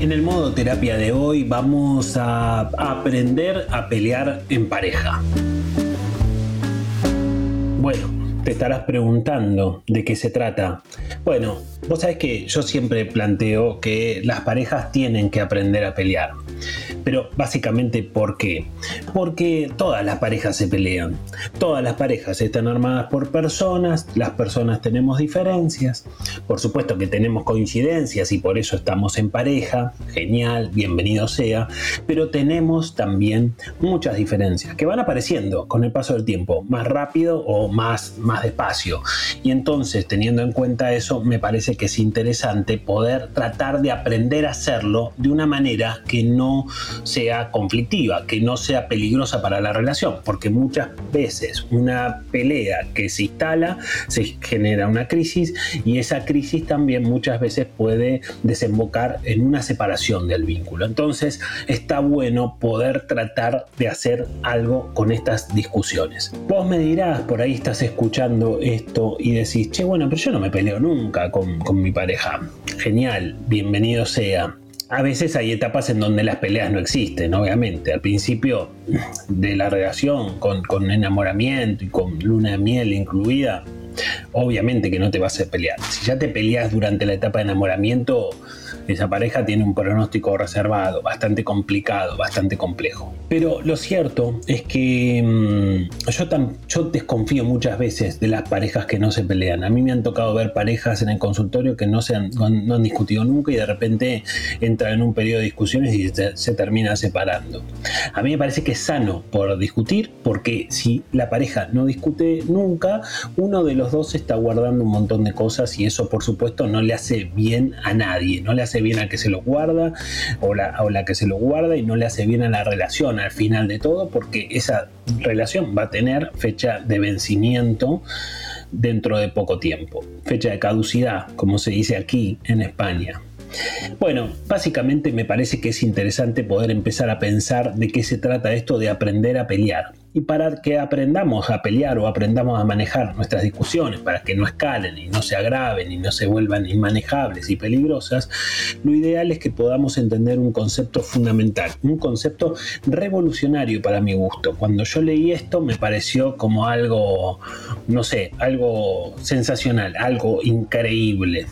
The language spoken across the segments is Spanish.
En el modo terapia de hoy vamos a aprender a pelear en pareja. Bueno, te estarás preguntando de qué se trata. Bueno, vos sabés que yo siempre planteo que las parejas tienen que aprender a pelear. Pero básicamente, ¿por qué? Porque todas las parejas se pelean. Todas las parejas están armadas por personas, las personas tenemos diferencias. Por supuesto que tenemos coincidencias y por eso estamos en pareja. Genial, bienvenido sea. Pero tenemos también muchas diferencias que van apareciendo con el paso del tiempo, más rápido o más, despacio. Y entonces, teniendo en cuenta eso, me parece que es interesante poder tratar de aprender a hacerlo de una manera que no sea conflictiva, que no sea peligrosa para la relación, porque muchas veces una pelea que se instala se genera una crisis y esa crisis también muchas veces puede desembocar en una separación del vínculo. Entonces está bueno poder tratar de hacer algo con estas discusiones. Vos me dirás, por ahí estás escuchando esto y decís, che, bueno, pero yo no me peleo nunca con, con mi pareja. Genial, bienvenido sea a veces hay etapas en donde las peleas no existen, obviamente. Al principio de la relación, con, con enamoramiento y con luna de miel incluida, obviamente que no te vas a pelear. Si ya te peleas durante la etapa de enamoramiento, esa pareja tiene un pronóstico reservado, bastante complicado, bastante complejo. Pero lo cierto es que mm, yo, yo desconfío muchas veces de las parejas que no se pelean. A mí me han tocado ver parejas en el consultorio que no, se han, no han discutido nunca y de repente entran en un periodo de discusiones y se, se termina separando. A mí me parece que es sano por discutir porque si la pareja no discute nunca, uno de los dos está guardando un montón de cosas y eso por supuesto no le hace bien a nadie, no le hace bien al que se lo guarda o la, o la que se lo guarda y no le hace bien a la relación al final de todo porque esa relación va a tener fecha de vencimiento dentro de poco tiempo, fecha de caducidad, como se dice aquí en España. Bueno, básicamente me parece que es interesante poder empezar a pensar de qué se trata esto de aprender a pelear. Y para que aprendamos a pelear o aprendamos a manejar nuestras discusiones, para que no escalen y no se agraven y no se vuelvan inmanejables y peligrosas, lo ideal es que podamos entender un concepto fundamental, un concepto revolucionario para mi gusto. Cuando yo leí esto me pareció como algo, no sé, algo sensacional, algo increíble.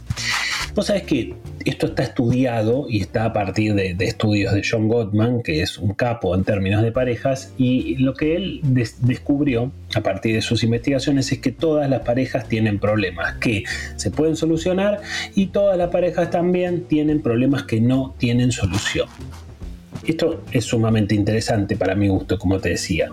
Vos sabés que esto está estudiado y está a partir de, estudios de John Gottman, que es un capo en términos de parejas, y lo que él descubrió a partir de sus investigaciones es que todas las parejas tienen problemas que se pueden solucionar y todas las parejas también tienen problemas que no tienen solución. Esto es sumamente interesante para mi gusto, como te decía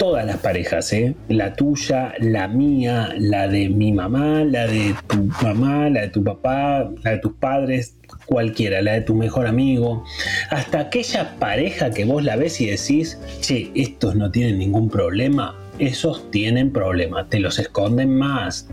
todas las parejas, ¿eh? la tuya, la mía, la de mi mamá, la de tu mamá, la de tu papá, la de tus padres, cualquiera, la de tu mejor amigo, hasta aquella pareja que vos la ves y decís, che, estos no tienen ningún problema, esos tienen problemas, te los esconden más.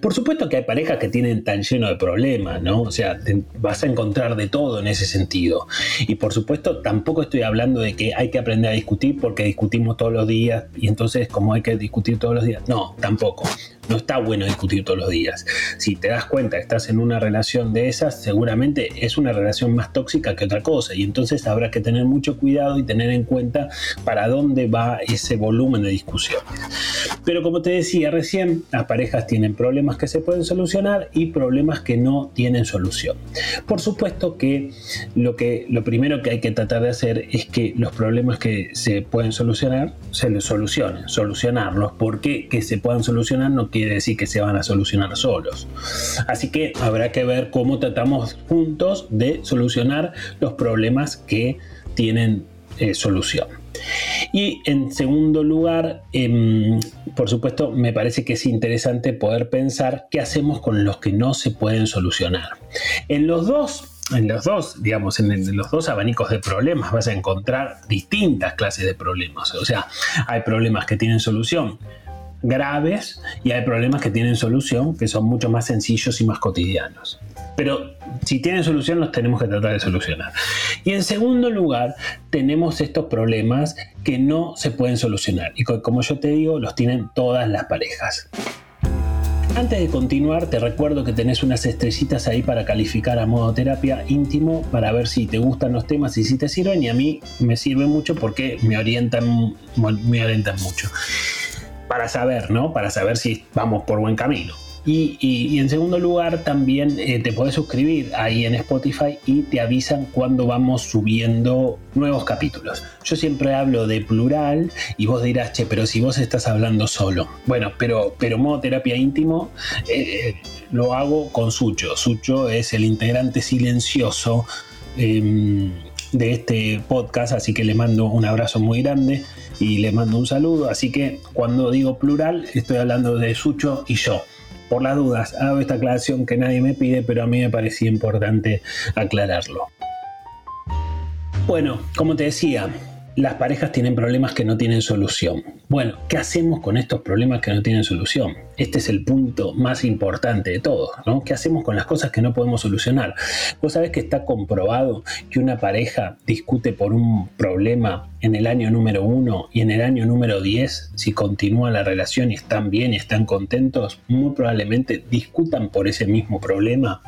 Por supuesto que hay parejas que tienen tan lleno de problemas, ¿no? O sea, vas a encontrar de todo en ese sentido. Y por supuesto, tampoco estoy hablando de que hay que aprender a discutir porque discutimos todos los días y entonces como hay que discutir todos los días. No, tampoco. No está bueno discutir todos los días. Si te das cuenta que estás en una relación de esas, seguramente es una relación más tóxica que otra cosa. Y entonces habrá que tener mucho cuidado y tener en cuenta para dónde va ese volumen de discusiones. Pero como te decía recién, las parejas tienen problemas que se pueden solucionar y problemas que no tienen solución. Por supuesto que lo, que lo primero que hay que tratar de hacer es que los problemas que se pueden solucionar se los solucionen, solucionarlos, porque que se puedan solucionar no quiere decir que se van a solucionar solos. Así que habrá que ver cómo tratamos juntos de solucionar los problemas que tienen eh, solución. Y en segundo lugar, em, por supuesto, me parece que es interesante poder pensar qué hacemos con los que no se pueden solucionar. En los dos en los dos, digamos, en, los dos abanicos de problemas vas a encontrar distintas clases de problemas. O sea, hay problemas que tienen solución graves y hay problemas que tienen solución que son mucho más sencillos y más cotidianos. Pero si tienen solución, los tenemos que tratar de solucionar. Y en segundo lugar, tenemos estos problemas que no se pueden solucionar. Y como yo te digo, los tienen todas las parejas. Antes de continuar, te recuerdo que tenés unas estrellitas ahí para calificar a modo terapia íntimo para ver si te gustan los temas y si te sirven. Y a mí me sirve mucho porque me orientan, me orientan mucho. Para saber, ¿no? Para saber si vamos por buen camino. Y, en segundo lugar, también eh, te puedes suscribir ahí en Spotify y te avisan cuando vamos subiendo nuevos capítulos. Yo siempre hablo de plural y vos dirás, che, pero si vos estás hablando solo. Bueno, pero, pero modo terapia íntimo eh, eh, lo hago con Sucho. Sucho es el integrante silencioso em, de este podcast, así que le mando un abrazo muy grande y le mando un saludo. Así que cuando digo plural, estoy hablando de Sucho y yo por las dudas, hago esta aclaración que nadie me pide, pero a mí me parecía importante aclararlo. Bueno, como te decía, las parejas tienen problemas que no tienen solución. Bueno, ¿qué hacemos con estos problemas que no tienen solución? Este es el punto más importante de todo, ¿no? ¿Qué hacemos con las cosas que no podemos solucionar? Vos sabés que está comprobado que una pareja discute por un problema en el año número uno y en el año número 10, si continúa la relación y están bien y están contentos, muy probablemente discutan por ese mismo problema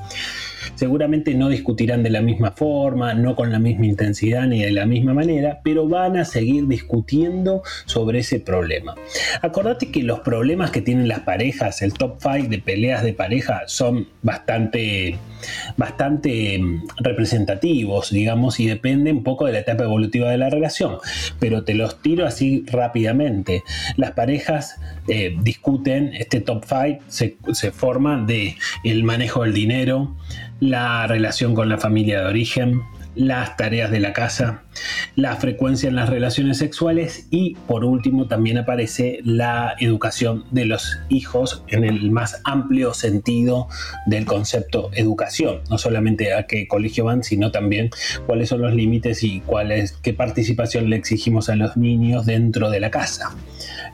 seguramente no discutirán de la misma forma, no con la misma intensidad ni de la misma manera, pero van a seguir discutiendo sobre ese problema. Acordate que los problemas que tienen las parejas, el top 5 de peleas de pareja, son bastante, bastante mm, representativos, digamos, y dependen un poco de la etapa evolutiva de la relación. Pero te los tiro así rápidamente. Las parejas eh, discuten, este top 5 se, se forma de el manejo del dinero, la relación con la familia de origen, las tareas de la casa, la frecuencia en las relaciones sexuales y por último también aparece la educación de los hijos en el más amplio sentido del concepto educación, no solamente a qué colegio van, sino también cuáles son los límites y cuál es, qué participación le exigimos a los niños dentro de la casa,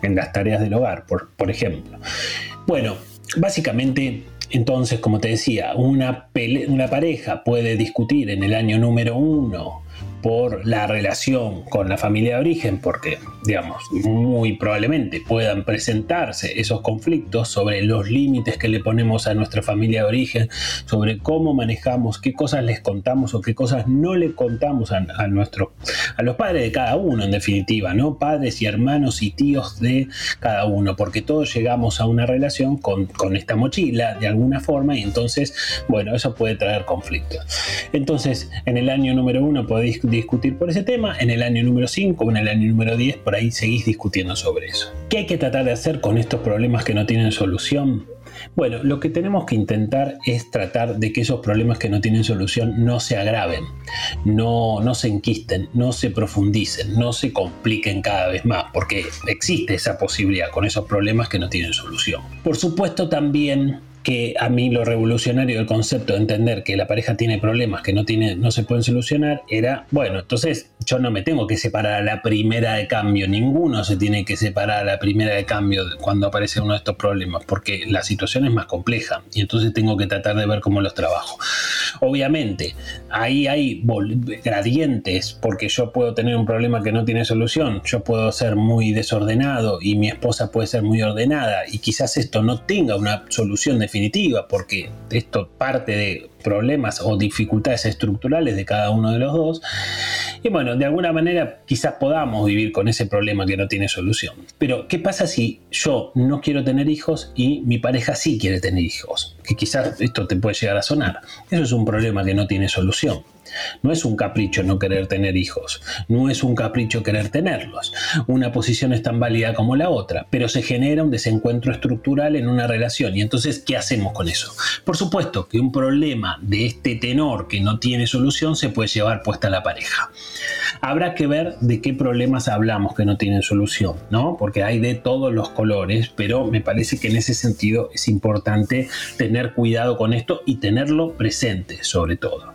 en las tareas del hogar, por, por ejemplo. Bueno, básicamente entonces, como te decía, una, una pareja puede discutir en el año número uno por la relación con la familia de origen, porque, digamos, muy probablemente puedan presentarse esos conflictos sobre los límites que le ponemos a nuestra familia de origen, sobre cómo manejamos, qué cosas les contamos o qué cosas no le contamos a, nuestro, a los padres de cada uno, en definitiva, ¿no? Padres y hermanos y tíos de cada uno, porque todos llegamos a una relación con, con esta mochila de alguna forma y entonces, bueno, eso puede traer conflictos. Entonces, en el año número uno podéis discutir por ese tema, en el año número 5 o en el año número 10 por ahí seguís discutiendo sobre eso. ¿Qué hay que tratar de hacer con estos problemas que no tienen solución? Bueno, lo que tenemos que intentar es tratar de que esos problemas que no tienen solución no se agraven, no, no se enquisten, no se profundicen, no se compliquen cada vez más, porque existe esa posibilidad con esos problemas que no tienen solución. Por supuesto también que a mí lo revolucionario del concepto de entender que la pareja tiene problemas que no, tiene, no se pueden solucionar era, bueno, entonces yo no me tengo que separar a la primera de cambio, ninguno se tiene que separar a la primera de cambio cuando aparece uno de estos problemas, porque la situación es más compleja y entonces tengo que tratar de ver cómo los trabajo. Obviamente, ahí hay gradientes, porque yo puedo tener un problema que no tiene solución, yo puedo ser muy desordenado y mi esposa puede ser muy ordenada y quizás esto no tenga una solución definitiva definitiva, porque esto parte de problemas o dificultades estructurales de cada uno de los dos. Y bueno, de alguna manera quizás podamos vivir con ese problema que no tiene solución. Pero, ¿qué pasa si yo no quiero tener hijos y mi pareja sí quiere tener hijos? Que quizás esto te puede llegar a sonar. Eso es un problema que no tiene solución. No es un capricho no querer tener hijos, no es un capricho querer tenerlos. Una posición es tan válida como la otra, pero se genera un desencuentro estructural en una relación. Y entonces, ¿qué hacemos con eso? Por supuesto que un problema de este tenor que no tiene solución se puede llevar puesta a la pareja. Habrá que ver de qué problemas hablamos que no tienen solución, ¿no? Porque hay de todos los colores, pero me parece que en ese sentido es importante tener cuidado con esto y tenerlo presente, sobre todo.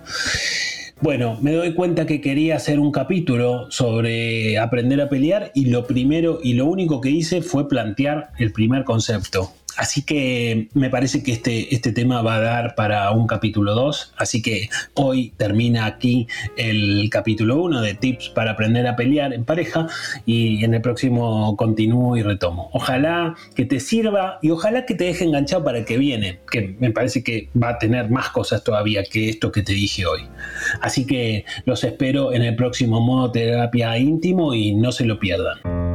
Bueno, me doy cuenta que quería hacer un capítulo sobre aprender a pelear y lo primero y lo único que hice fue plantear el primer concepto, Así que me parece que este, este tema va a dar para un capítulo 2. Así que hoy termina aquí el capítulo 1 de tips para aprender a pelear en pareja y en el próximo continúo y retomo. Ojalá que te sirva y ojalá que te deje enganchado para el que viene, que me parece que va a tener más cosas todavía que esto que te dije hoy. Así que los espero en el próximo modo terapia íntimo y no se lo pierdan.